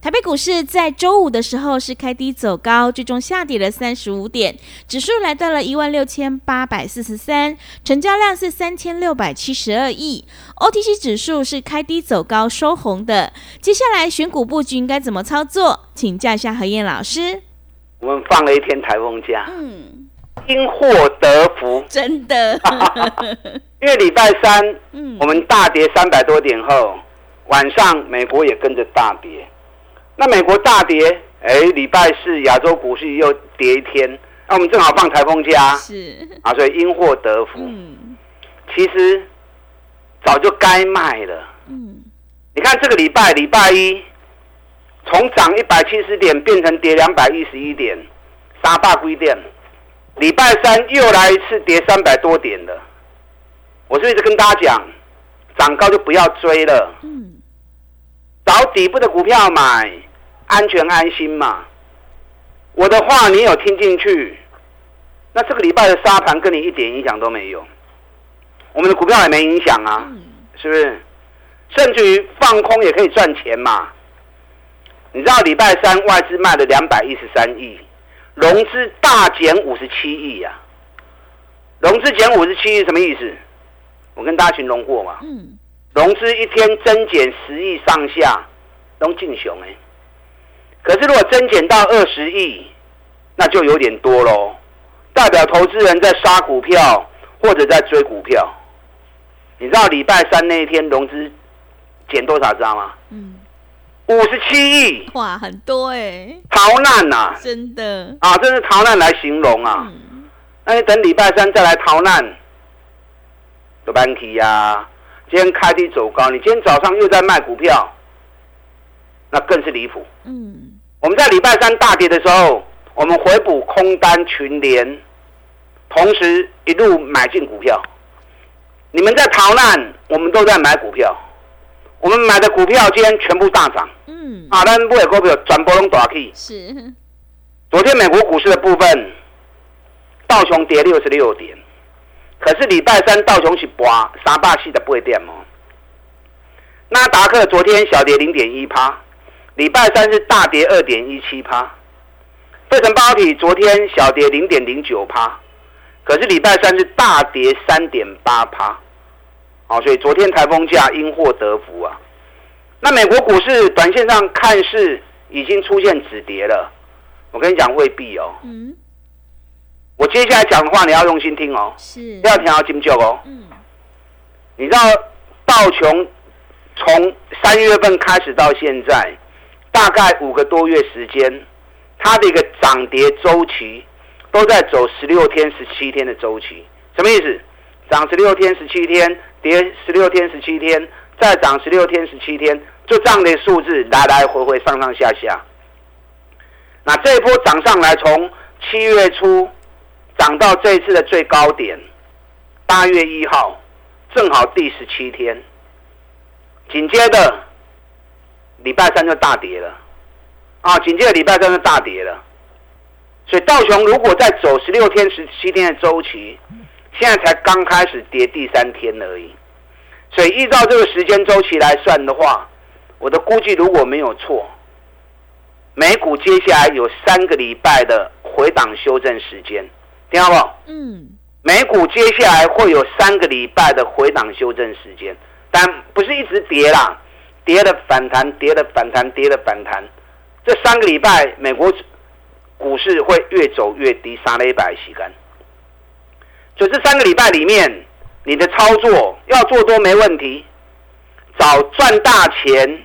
台北股市在周五的时候是开低走高，最终下跌了三十五点，指数来到了一万六千八百四十三，成交量是三千六百七十二亿。OTC 指数是开低走高收红的。接下来选股布局应该怎么操作？请教一下何燕老师。我们放了一天台风假，嗯，因祸得福，真的。因为礼拜三，嗯，我们大跌三百多点后，晚上美国也跟着大跌。那美国大跌，哎，礼拜四亚洲股市又跌一天，那我们正好放台风假，是啊，所以因祸得福。嗯，其实早就该卖了。嗯，你看这个礼拜礼拜一，从涨一百七十点变成跌两百一十一点，杀大规点。礼拜三又来一次跌三百多点了。我是一直跟大家讲，涨高就不要追了。嗯，找底部的股票买。安全安心嘛，我的话你有听进去？那这个礼拜的沙盘跟你一点影响都没有，我们的股票也没影响啊，是不是？甚至于放空也可以赚钱嘛。你知道礼拜三外资卖了两百一十三亿，融资大减五十七亿呀。融资减五十七亿什么意思？我跟大家形容过嘛。嗯。融资一天增减十亿上下，都进熊哎。可是，如果增减到二十亿，那就有点多喽，代表投资人在杀股票或者在追股票。你知道礼拜三那一天融资减多少张吗？嗯，五十七亿。哇，很多哎！逃难呐！真的啊，这是逃难来形容啊。那你等礼拜三再来逃难，有班题呀。今天开低走高，你今天早上又在卖股票，那更是离谱。嗯。我们在礼拜三大跌的时候，我们回补空单群联，同时一路买进股票。你们在逃难，我们都在买股票。我们买的股票今天全部大涨。嗯。啊，咱不会股票转波拢大起。是。昨天美国股市的部分，道琼跌六十六点，可是礼拜三道琼是八三百四的不会点哦。纳达克昨天小跌零点一趴。礼拜三是大跌二点一七趴，费城半导体昨天小跌零点零九趴，可是礼拜三是大跌三点八趴，好，所以昨天台风假因祸得福啊。那美国股市短线上看是已经出现止跌了，我跟你讲未必哦。嗯。我接下来讲的话你要用心听哦，是，不要听到金九哦。嗯。你知道道琼从三月份开始到现在。大概五个多月时间，它的一个涨跌周期都在走十六天、十七天的周期，什么意思？涨十六天、十七天，跌十六天、十七天，再涨十六天、十七天，就这样的数字来来回回、上上下下。那这一波涨上来，从七月初涨到这一次的最高点，八月一号，正好第十七天，紧接着。礼拜三就大跌了，啊，紧接着礼拜三就大跌了，所以道琼如果在走十六天、十七天的周期，现在才刚开始跌第三天而已，所以依照这个时间周期来算的话，我的估计如果没有错，美股接下来有三个礼拜的回档修正时间，听到不？嗯，美股接下来会有三个礼拜的回档修正时间，但不是一直跌啦。跌的反弹，跌的反弹，跌的反弹。这三个礼拜，美国股市会越走越低，杀了一百洗干。所以这三个礼拜里面，你的操作要做多没问题，找赚大钱、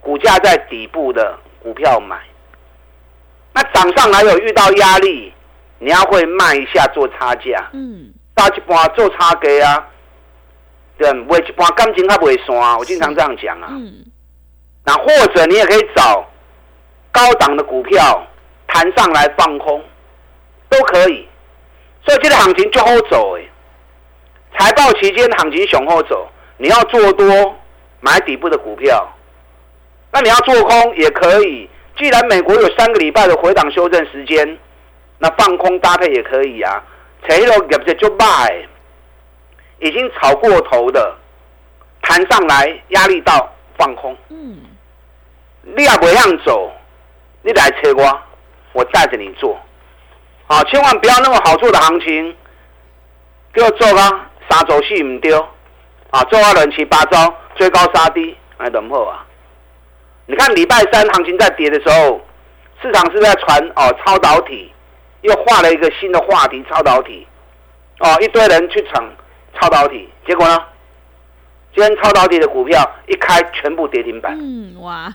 股价在底部的股票买。那涨上来有遇到压力，你要会卖一下做差价，嗯，搭一半做差价啊，对，卖一半感情它不会散，我经常这样讲啊。嗯，那或者你也可以找高档的股票弹上来放空，都可以。所以这个行情就好走哎。财报期间行情雄厚走，你要做多买底部的股票，那你要做空也可以。既然美国有三个礼拜的回档修正时间，那放空搭配也可以啊。已经炒过头的，弹上来压力到放空。嗯，你也不样走，你来车我，我带着你做。好，千万不要那么好做的行情，给我做啊，杀走四唔丢，啊，做啊乱七八糟，追高杀低，哎，怎么好啊？你看礼拜三行情在跌的时候，市场是在传哦超导体，又画了一个新的话题超导体，哦一堆人去抢超导体，结果呢，今天超导体的股票一开全部跌停板，嗯，哇，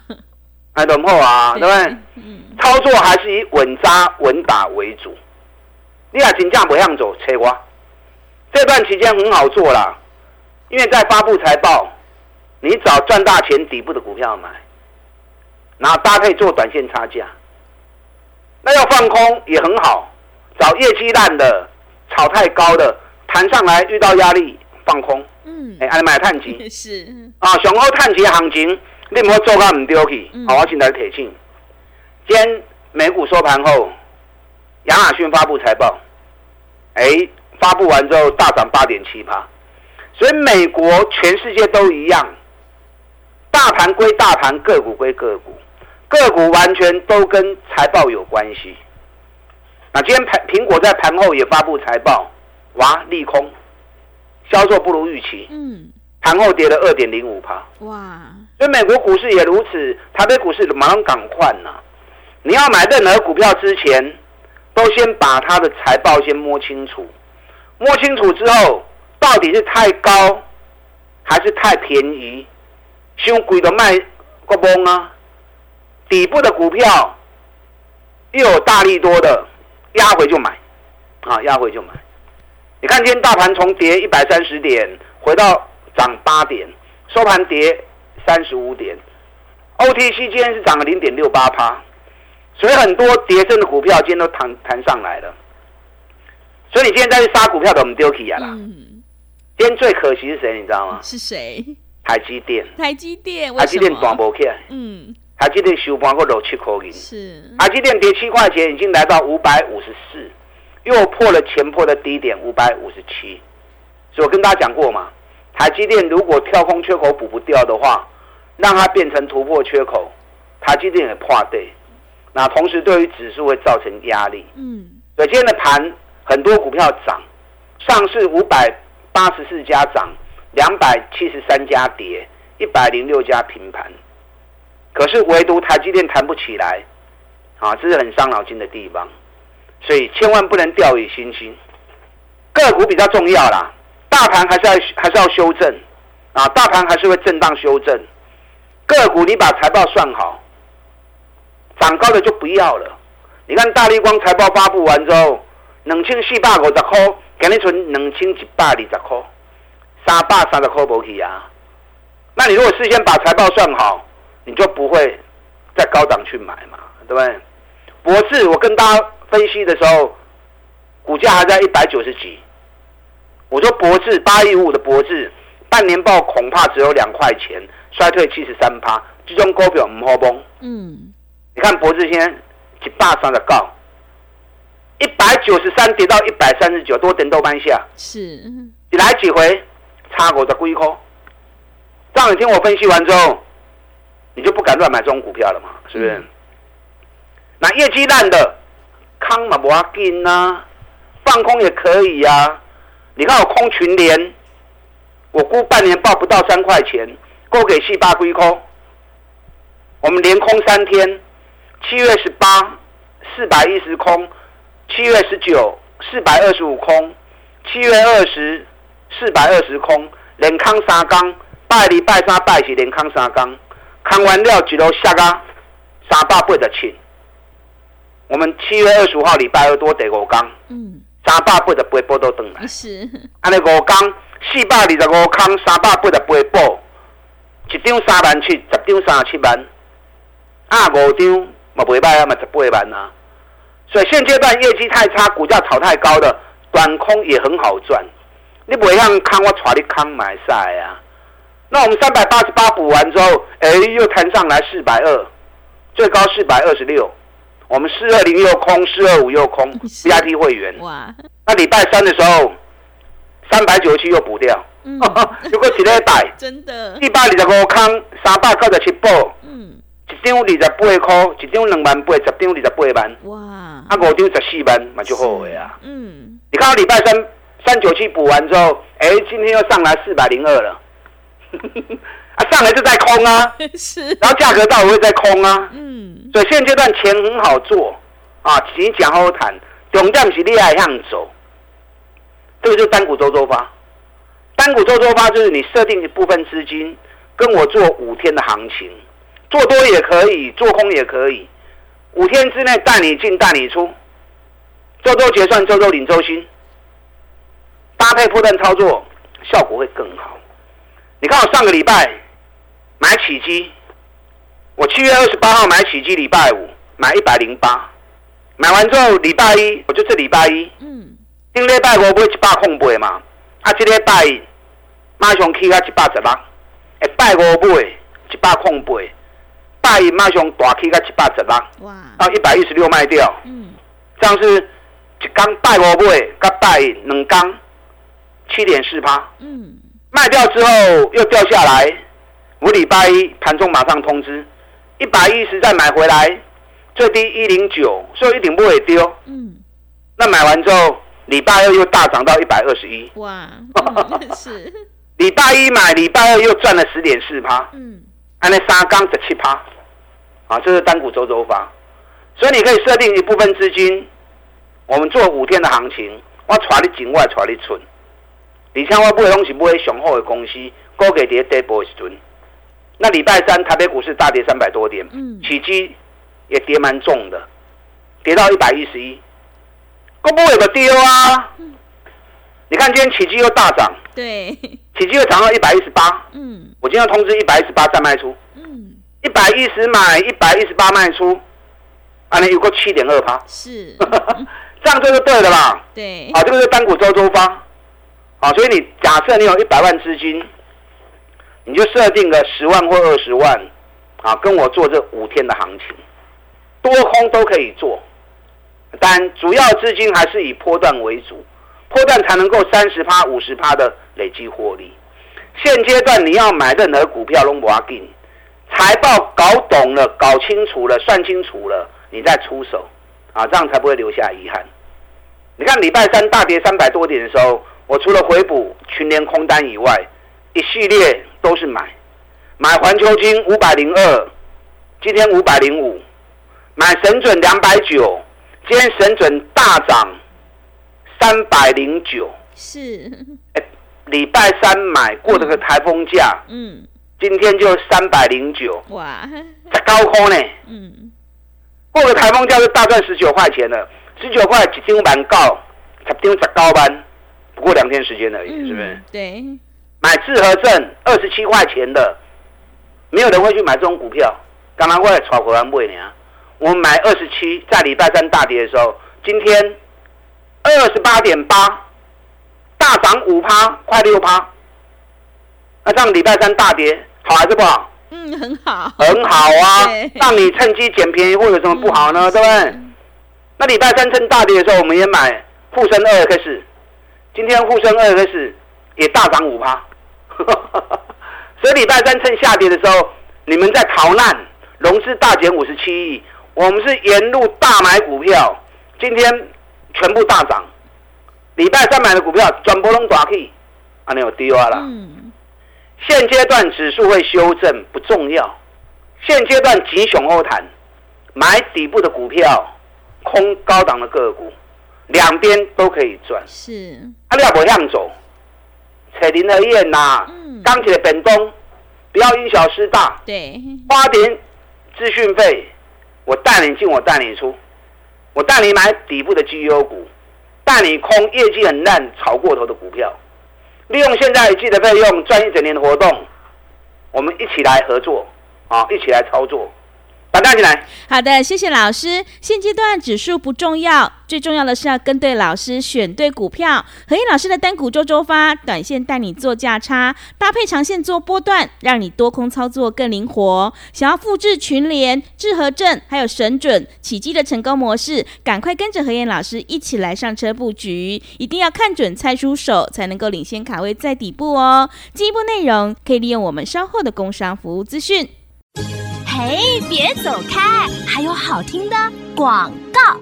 哎，怎么好啊？对不对？嗯，操作还是以稳扎稳打为主。你啊金价不向走，切瓜。这段期间很好做啦，因为在发布财报，你找赚大钱底部的股票买，然后搭配做短线差价。那要放空也很好，找业绩烂的、炒太高的，弹上来遇到压力放空。嗯，哎，安买探级是，啊，上好探级行情，你唔好做到唔丢去。嗯好，我先来提醒，今天美股收盘后，亚马逊发布财报，哎，发布完之后大涨八点七八，所以美国全世界都一样，大盘归大盘，个股归个股，个股完全都跟财报有关系。那今天盘苹果在盘后也发布财报，哇，利空，销售不如预期，嗯，盘后跌了二点零五趴。哇，所以美国股市也如此，台北股市马上赶快呐！你要买任何股票之前，都先把它的财报先摸清楚，摸清楚之后，到底是太高还是太便宜？凶贵的卖个崩啊！底部的股票又有大力多的，压回就买，啊，压回就买。你看今天大盘从跌一百三十点回到涨八点，收盘跌三十五点，OTC 今天是涨了零点六八趴，所以很多跌升的股票今天都弹弹上来了。所以你今天再去杀股票的，我们丢起啊啦。嗯，今天最可惜是谁，你知道吗？是谁？台积电，台积电，台积电短波，不起来，嗯，台积电收盘过六七块银，是，台积电跌七块钱，已经来到五百五十四，又破了前破的低点五百五十七。所以我跟大家讲过嘛，台积电如果跳空缺口补不掉的话，让它变成突破缺口，台积电也破对。那同时对于指数会造成压力。嗯，所以今天的盘很多股票涨，上市五百八十四家涨，两百七十三家跌，一百零六家平盘。可是唯独台积电弹不起来，啊，这是很伤脑筋的地方。所以千万不能掉以轻心，个股比较重要啦。大盘还是要还是要修正，啊，大盘还是会震荡修正。个股你把财报算好，涨高的就不要了。你看大力光财报发布完之后，两千四百五十块，给你存两千一百二十块，三百三十块无去啊。那你如果事先把财报算好，你就不会在高档去买嘛，对不对？博士，我跟大家分析的时候，股价还在一百九十几。我说博智八一五的博智，半年报恐怕只有两块钱，衰退七十三趴，这种股票唔好崩。嗯，你看博智现在一百三十高，一百九十三跌到一百三十九，多等豆半下，是，你来几回差我的龟壳。这样你听我分析完之后，你就不敢乱买这种股票了嘛，是不是？嗯那业绩烂的，康嘛不要紧呐，放空也可以呀、你看我空群联，我估半年报不到三块钱，够给细八龟空。我们连空三天，七月十八四百一十空，七月十九四百二十五空，七月二十四百二十空，连康三缸，拜礼拜三拜是连康三缸，康完了一路下啊，三百八十七。我们七月二十五号礼拜二多第五缸，嗯，三百八十八波都登来，是，安尼五缸四百二十五空，三百八十八波，一张三万七，十张三十七万，啊五张嘛袂歹啊，嘛十八万啊。所以现阶段业绩太差，股价炒太高的短空也很好赚，你不会让康我带你康买晒啊？那我们三百八十八补完之后，哎，又弹上来四百二，最高四百二十六。我们四二零又空，四二五又空，VIP 会员。哇！那礼拜三的时候，三百九十七又补掉，如果一礼拜，真的，一百二十五空，三百九十七补。嗯。一张二十八块，一张两万八，十张二十八万。哇！啊，五张十四万，嘛就好个啊。嗯。你看到礼拜三三九七补完之后，哎，今天又上来四百零二了。啊，上来就在空啊。是。然后价格到会在空啊。嗯。所以现阶段钱很好做啊，钱讲好谈，重点是厉害向走。这个就是单股周周发。单股周周发就是你设定一部分资金，跟我做五天的行情。做多也可以，做空也可以，五天之内带你进带你出，周周结算，周周领周薪，搭配破断操作，效果会更好。你看我上个礼拜买起基，我七月二十八号买起基，礼拜五买一百零八，买完之后礼拜一我就这礼拜一，嗯，今礼拜五买一百空八嘛，啊，这礼拜马上起到一百十八，一拜五买一百空八。拜一马上大起到一百十八，哇！到一百一十六卖掉，嗯，这样是一缸拜五买，跟大两缸七点四趴，嗯，卖掉之后又掉下来，我礼拜一盘中马上通知，一百一十再买回来，最低一零九，所以一点不会丢，嗯，那买完之后礼拜二又大涨到一百二十一，哇，是，礼拜一买，礼拜二又赚了十点四趴，嗯，按那三缸十七趴。啊，这是单股周周发，所以你可以设定一部分资金，我们做五天的行情，我带你进，我带你出。而且我买的东西买雄厚的公司，高给跌跌波时阵。那礼拜三台北股市大跌三百多点，起基也跌蛮重的，跌到一百一十一，公布有个丢啊。你看今天起基又大涨，对，起基又涨到一百一十八，嗯，我今天通知一百一十八再卖出。嗯。一百一十买，一百一十八卖出，啊，你有个七点二趴，是，这样就是对的啦。对，啊，这个是单股周周发，啊，所以你假设你有一百万资金，你就设定个十万或二十万，啊，跟我做这五天的行情，多空都可以做，但主要资金还是以波段为主，波段才能够三十趴、五十趴的累积获利。现阶段你要买任何股票，拢无要紧。财报搞懂了，搞清楚了，算清楚了，你再出手，啊，这样才不会留下遗憾。你看礼拜三大跌三百多点的时候，我除了回补群联空单以外，一系列都是买，买环球金五百零二，今天五百零五，买神准两百九，今天神准大涨三百零九，是，哎，礼拜三买过这个台风假，嗯。今天就三百零九，哇，在高空呢。嗯，过个台风假就大赚十九块钱了，十九块几天板高，十天十高班，不过两天时间而已，是不是？对。买智和证二十七块钱的，没有人会去买这种股票，刚刚过来炒回来买呢。我们买二十七，在礼拜三大跌的时候，今天二十八点八，大涨五趴，快六趴。那上礼拜三大跌。好还是不好？嗯，很好，很好啊！让你趁机捡便宜，或者什么不好呢？对不对？那礼拜三趁大跌的时候，我们也买沪深二 X，今天沪深二 X 也大涨五趴。所以礼拜三趁下跌的时候，你们在逃难，融资大减五十七亿，我们是沿路大买股票，今天全部大涨。礼拜三买的股票转波龙大 K，啊，你有低啊了。现阶段指数会修正不重要，现阶段急熊欧谈，买底部的股票，空高档的个股，两边都可以赚。是，啊，你要不向走，扯林和燕呐，钢铁的本东，不要因小失大，对，花点资讯费，我带你进，我带你出，我带你买底部的绩优股，带你空业绩很烂、炒过头的股票，利用现在一季的费用赚一整年的活动，我们一起来合作啊，一起来操作。把带进来。好的，谢谢老师。现阶段指数不重要，最重要的是要跟对老师，选对股票。何燕老师的单股周周发，短线带你做价差，搭配长线做波段，让你多空操作更灵活。想要复制群联、智和证还有神准、奇迹的成功模式，赶快跟着何燕老师一起来上车布局。一定要看准猜出手，才能够领先卡位在底部哦。进一步内容可以利用我们稍后的工商服务资讯。嘿，别走开！还有好听的广告。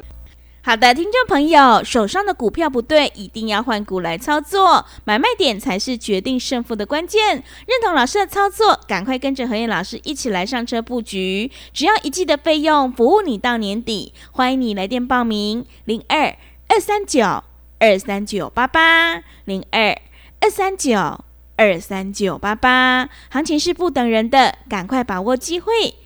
好的，听众朋友，手上的股票不对，一定要换股来操作，买卖点才是决定胜负的关键。认同老师的操作，赶快跟着何燕老师一起来上车布局，只要一季的费用，服务你到年底。欢迎你来电报名：零二二三九二三九八八零二二三九二三九八八。行情是不等人的，赶快把握机会。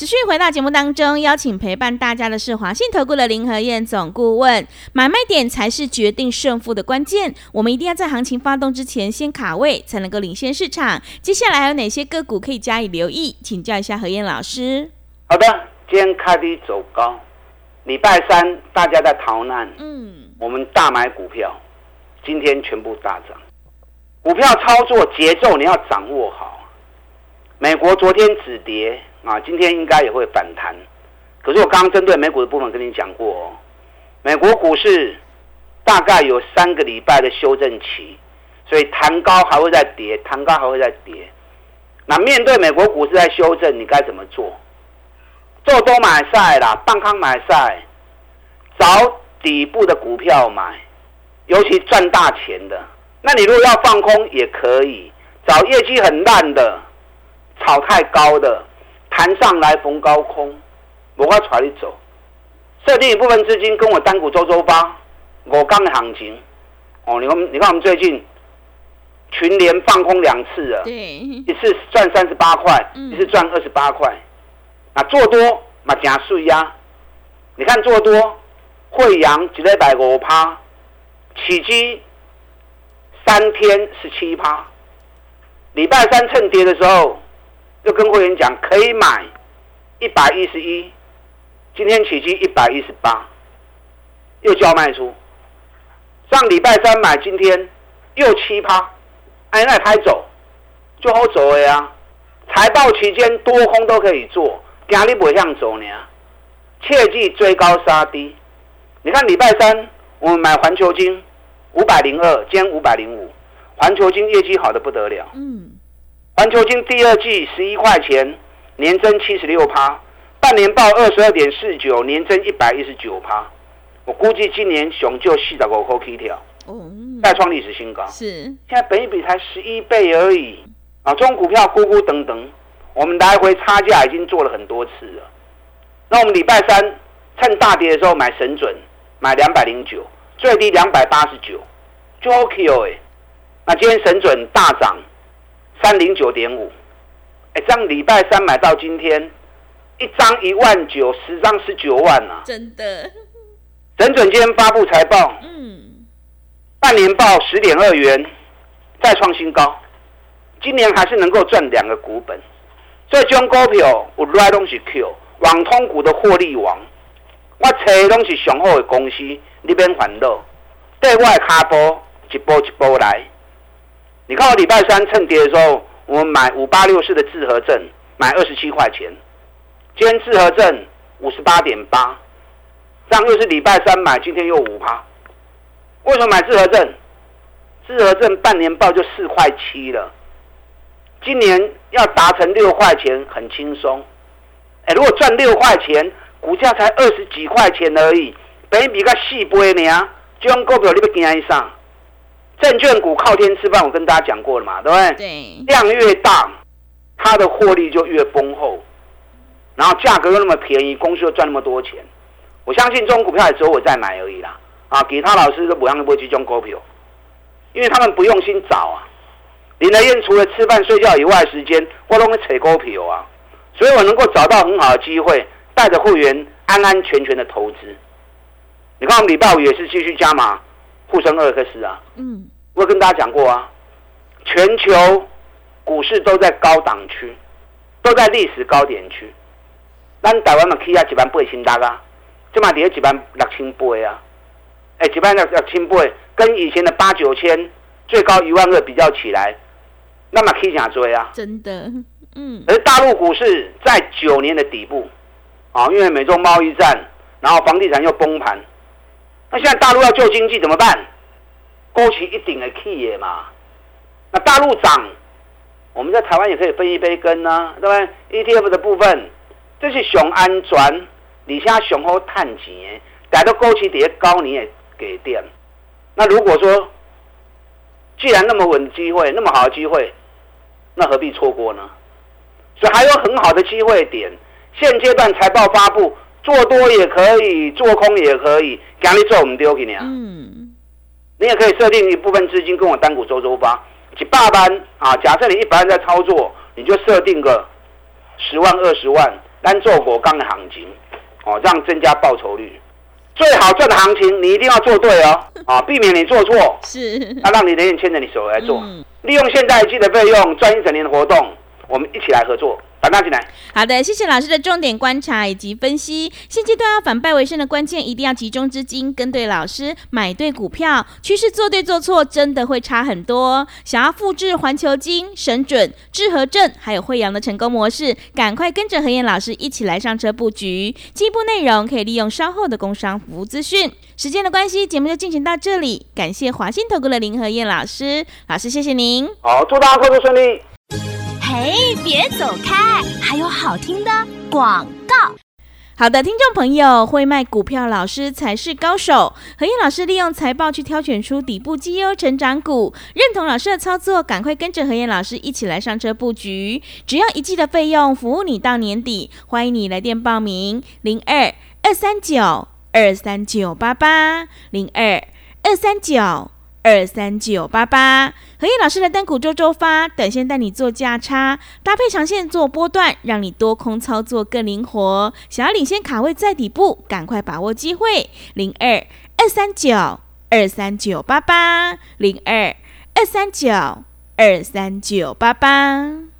持续回到节目当中，邀请陪伴大家的是华信投顾的林和燕总顾问。买卖点才是决定胜负的关键，我们一定要在行情发动之前先卡位，才能够领先市场。接下来还有哪些个股可以加以留意？请教一下何燕老师。好的，今天开低走高，礼拜三大家在逃难，嗯，我们大买股票，今天全部大涨。股票操作节奏你要掌握好。美国昨天止跌。啊，今天应该也会反弹，可是我刚刚针对美股的部分跟你讲过哦，美国股市大概有三个礼拜的修正期，所以弹高还会再跌，弹高还会再跌。那面对美国股市在修正，你该怎么做？做多买晒啦，半康买晒，找底部的股票买，尤其赚大钱的。那你如果要放空也可以，找业绩很烂的，炒太高的。弹上来逢高空，我要带你走。设定一部分资金跟我单股周周发，我刚的行情。哦，你看，你看我们最近群联放空两次了，对，一次赚三十八块，一次赚二十八块。那做多嘛加税呀？你看做多，惠阳一礼拜五趴，起基三天十七趴，礼拜三趁跌的时候。又跟会员讲可以买一百一十一，今天起基一百一十八，又叫卖出。上礼拜三买，今天又七趴，哎，那拍走就好走了呀。财报期间多空都可以做，今日不会向走呢。切记追高杀低。你看礼拜三我们买环球金五百零二，今天五百零五，环球金业绩好的不得了。嗯。环球金第二季十一块钱，年增七十六趴，半年报二十二点四九，年增一百一十九趴。我估计今年熊就四十五块起跳，再创历史新高。是，现在本一比才十一倍而已啊！中股票咕咕等等，我们来回差价已经做了很多次了。那我们礼拜三趁大跌的时候买神准，买两百零九，最低两百八十九，就 OK 哦哎。那今天神准大涨。三零九点五，哎，这样礼拜三买到今天，一张一万九，十张十九万啊！真的，整整今天发布财报，嗯，半年报十点二元，再创新高，今年还是能够赚两个股本，所以将股票我来东西 Q 网通股的获利王，我找拢是上好的公司，你边烦恼，对外卡波一波一波来。你看我礼拜三趁跌的时候，我们买五八六四的智和证，买二十七块钱。今天智和证五十八点八，这样又是礼拜三买，今天又五趴。为什么买智和证？智和证半年报就四块七了，今年要达成六块钱很轻松。哎，如果赚六块钱，股价才二十几块钱而已，比比个细杯呢，这种股票你不惊一上？证券股靠天吃饭，我跟大家讲过了嘛，对不对？对，量越大，它的获利就越丰厚，然后价格又那么便宜，公司又赚那么多钱。我相信这种股票也只有我在买而已啦。啊，其他老师都不让不会去中股票，因为他们不用心找啊。林德燕除了吃饭睡觉以外时间，我都会扯股票啊，所以我能够找到很好的机会，带着会员安安全全的投资。你看，我们礼拜五也是继续加码沪深二克斯啊。嗯，我跟大家讲过啊，全球股市都在高档区，都在历史高点区。咱台湾嘛起啊一万八千六啊，这嘛跌一万六千八啊。哎，一万六六千八，跟以前的八九千最高一万二比较起来，那么可以讲追啊。真的，嗯，而大陆股市在九年的底部，啊，因为美中贸易战，然后房地产又崩盘，那现在大陆要救经济怎么办？勾起一顶的 key 嘛。那大陆涨，我们在台湾也可以分一杯羹呢，对不对？ETF 的部分，这是熊安全，底下熊好探钱，大家都勾起底下高你也给电。那如果说，既然那么稳的机会，那么好的机会，那何必错过呢？所以还有很好的机会点。现阶段财报发布，做多也可以，做空也可以，讲你做我们丢给你啊。嗯，你也可以设定一部分资金跟我单股周周发，几百万啊。假设你一百万在操作，你就设定个十万、二十万，单做果钢的行情，哦，这样增加报酬率。最好赚的行情，你一定要做对哦，啊，避免你做错。是，那让你的人牵着你手来做，嗯利用现在季的费用赚一整年的活动，我们一起来合作，打大进来。好的，谢谢老师的重点观察以及分析。现阶段要反败为胜的关键，一定要集中资金，跟对老师，买对股票，趋势做对做错，真的会差很多。想要复制环球金、神准、智和正还有惠阳的成功模式，赶快跟着何燕老师一起来上车布局。进一步内容可以利用稍后的工商服务资讯。时间的关系，节目就进行到这里，感谢华信投顾的林和燕老师，老师谢谢您。好，祝大家操作顺利。嘿，别走开，还有好听的广告。好的，听众朋友，会卖股票老师才是高手。何燕老师利用财报去挑选出底部绩优成长股，认同老师的操作，赶快跟着何燕老师一起来上车布局。只要一季的费用，服务你到年底。欢迎你来电报名：零二二三九二三九八八零二二三九。二三九八八，何燕老师的单股周周发，短线带你做价差，搭配长线做波段，让你多空操作更灵活。想要领先卡位在底部，赶快把握机会。零二二三九二三九八八，零二二三九二三九八八。